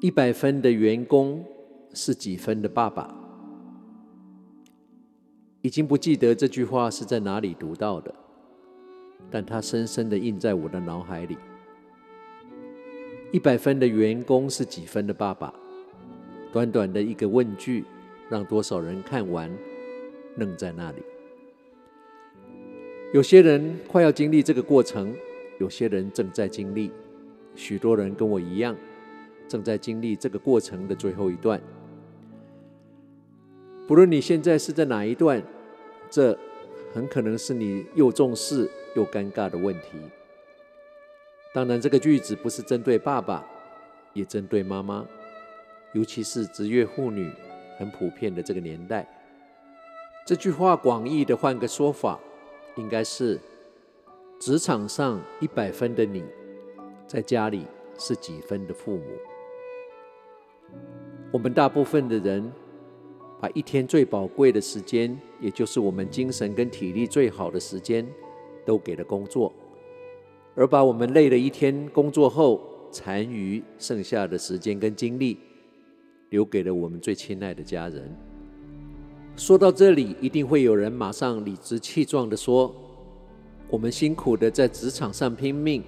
一百分的员工是几分的爸爸？已经不记得这句话是在哪里读到的，但它深深的印在我的脑海里。一百分的员工是几分的爸爸？短短的一个问句，让多少人看完愣在那里。有些人快要经历这个过程，有些人正在经历，许多人跟我一样。正在经历这个过程的最后一段，不论你现在是在哪一段，这很可能是你又重视又尴尬的问题。当然，这个句子不是针对爸爸，也针对妈妈，尤其是职业妇女很普遍的这个年代。这句话广义的换个说法，应该是职场上一百分的你，在家里是几分的父母。我们大部分的人，把一天最宝贵的时间，也就是我们精神跟体力最好的时间，都给了工作，而把我们累了一天工作后残余剩下的时间跟精力，留给了我们最亲爱的家人。说到这里，一定会有人马上理直气壮地说：“我们辛苦的在职场上拼命，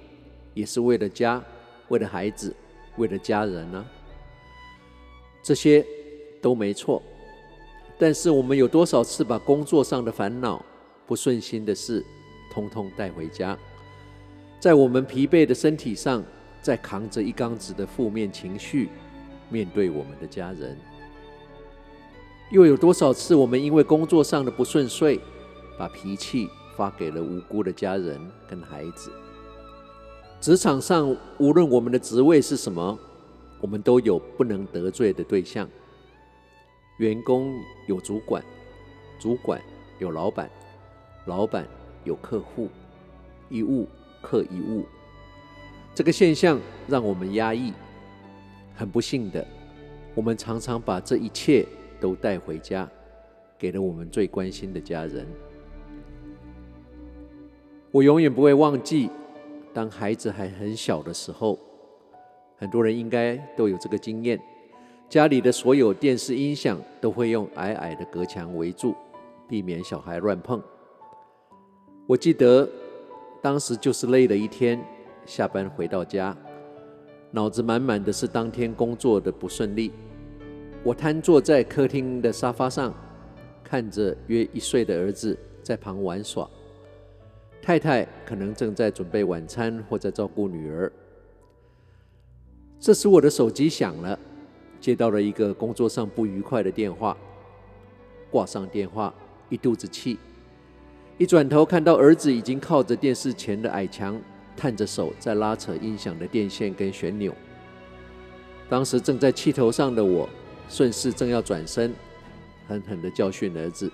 也是为了家，为了孩子，为了家人呢。”这些都没错，但是我们有多少次把工作上的烦恼、不顺心的事，通通带回家，在我们疲惫的身体上，再扛着一缸子的负面情绪，面对我们的家人？又有多少次我们因为工作上的不顺遂，把脾气发给了无辜的家人跟孩子？职场上，无论我们的职位是什么。我们都有不能得罪的对象，员工有主管，主管有老板，老板有客户，一物克一物。这个现象让我们压抑。很不幸的，我们常常把这一切都带回家，给了我们最关心的家人。我永远不会忘记，当孩子还很小的时候。很多人应该都有这个经验，家里的所有电视音响都会用矮矮的隔墙围住，避免小孩乱碰。我记得当时就是累了一天，下班回到家，脑子满满的是当天工作的不顺利。我瘫坐在客厅的沙发上，看着约一岁的儿子在旁玩耍，太太可能正在准备晚餐或在照顾女儿。这时，我的手机响了，接到了一个工作上不愉快的电话。挂上电话，一肚子气。一转头看到儿子已经靠着电视前的矮墙，探着手在拉扯音响的电线跟旋钮。当时正在气头上的我，顺势正要转身，狠狠地教训儿子。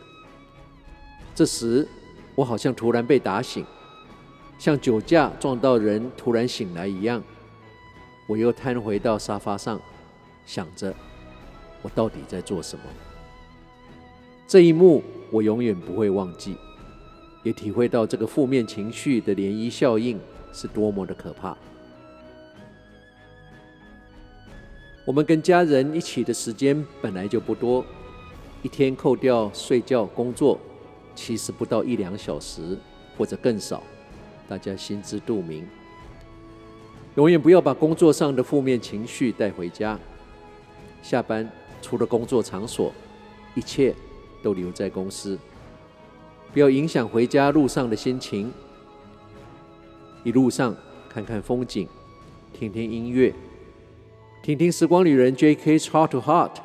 这时，我好像突然被打醒，像酒驾撞到人突然醒来一样。我又瘫回到沙发上，想着我到底在做什么。这一幕我永远不会忘记，也体会到这个负面情绪的涟漪效应是多么的可怕。我们跟家人一起的时间本来就不多，一天扣掉睡觉、工作，其实不到一两小时，或者更少，大家心知肚明。永远不要把工作上的负面情绪带回家。下班除了工作场所，一切都留在公司，不要影响回家路上的心情。一路上看看风景，听听音乐，听听时光旅人 J.K.'s Heart to Heart。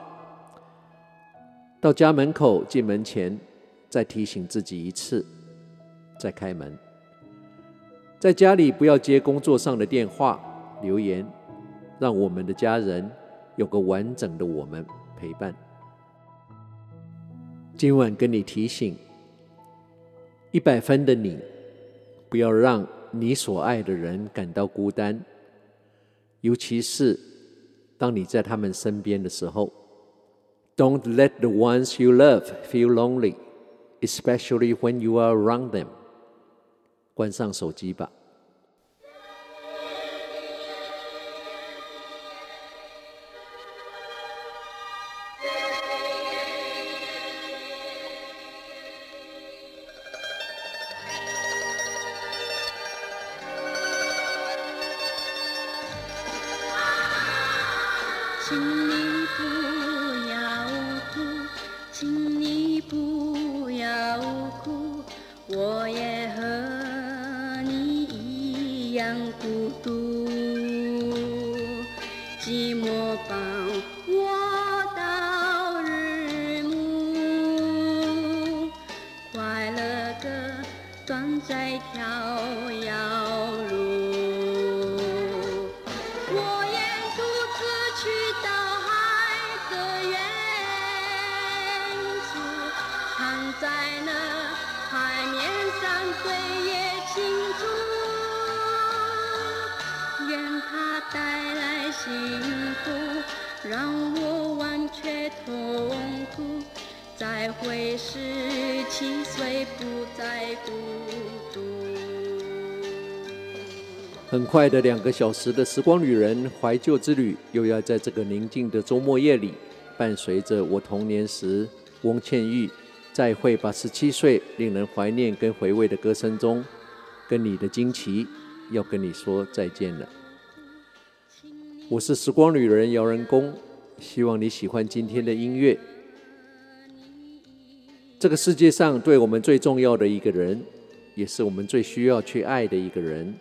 到家门口进门前，再提醒自己一次，再开门。在家里不要接工作上的电话、留言，让我们的家人有个完整的我们陪伴。今晚跟你提醒：一百分的你，不要让你所爱的人感到孤单，尤其是当你在他们身边的时候。Don't let the ones you love feel lonely, especially when you are around them. 关上手机吧， 孤独，寂寞伴我到日暮，快乐的船在飘却痛苦，再会十七岁，不再孤独。很快的两个小时的时光旅人怀旧之旅，又要在这个宁静的周末夜里，伴随着我童年时翁倩玉。再会吧，十七岁，令人怀念跟回味的歌声中，跟你的惊奇要跟你说再见了。我是时光旅人姚仁恭，希望你喜欢今天的音乐。这个世界上对我们最重要的一个人，也是我们最需要去爱的一个人，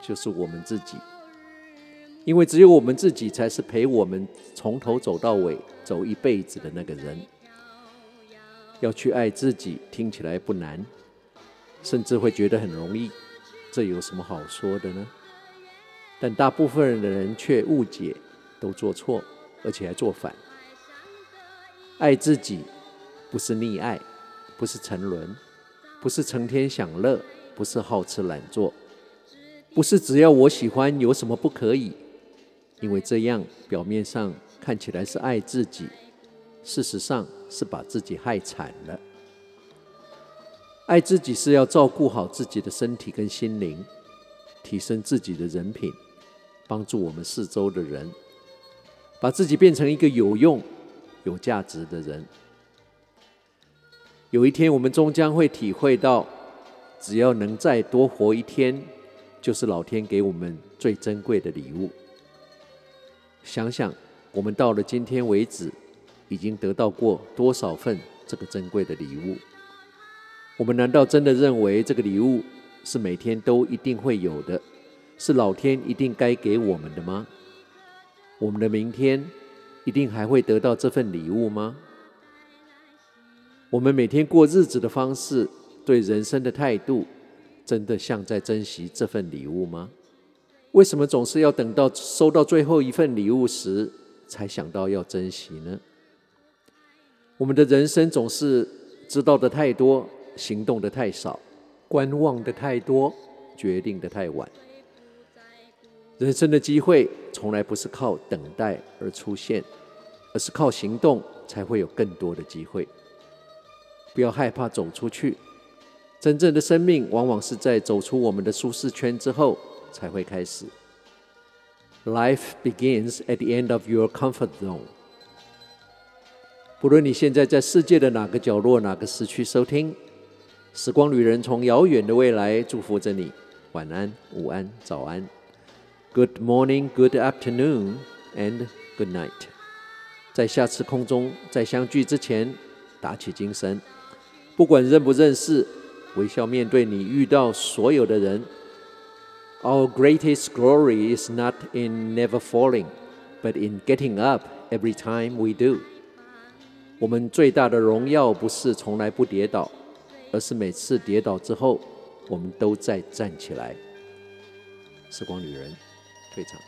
就是我们自己。因为只有我们自己，才是陪我们从头走到尾、走一辈子的那个人。要去爱自己，听起来不难，甚至会觉得很容易。这有什么好说的呢？但大部分人的人却误解，都做错，而且还做反。爱自己不是溺爱，不是沉沦，不是成天享乐，不是好吃懒做，不是只要我喜欢，有什么不可以？因为这样表面上看起来是爱自己。事实上是把自己害惨了。爱自己是要照顾好自己的身体跟心灵，提升自己的人品，帮助我们四周的人，把自己变成一个有用、有价值的人。有一天，我们终将会体会到，只要能再多活一天，就是老天给我们最珍贵的礼物。想想，我们到了今天为止。已经得到过多少份这个珍贵的礼物？我们难道真的认为这个礼物是每天都一定会有的，是老天一定该给我们的吗？我们的明天一定还会得到这份礼物吗？我们每天过日子的方式，对人生的态度，真的像在珍惜这份礼物吗？为什么总是要等到收到最后一份礼物时，才想到要珍惜呢？我们的人生总是知道的太多，行动的太少，观望的太多，决定的太晚。人生的机会从来不是靠等待而出现，而是靠行动才会有更多的机会。不要害怕走出去，真正的生命往往是在走出我们的舒适圈之后才会开始。Life begins at the end of your comfort zone. 不论你现在在世界的哪个角落、哪个时区收听，时光旅人从遥远的未来祝福着你。晚安、午安、早安，Good morning, Good afternoon, and Good night。在下次空中再相聚之前，打起精神，不管认不认识，微笑面对你遇到所有的人。Our greatest glory is not in never falling, but in getting up every time we do. 我们最大的荣耀不是从来不跌倒，而是每次跌倒之后，我们都再站起来。时光旅人，非常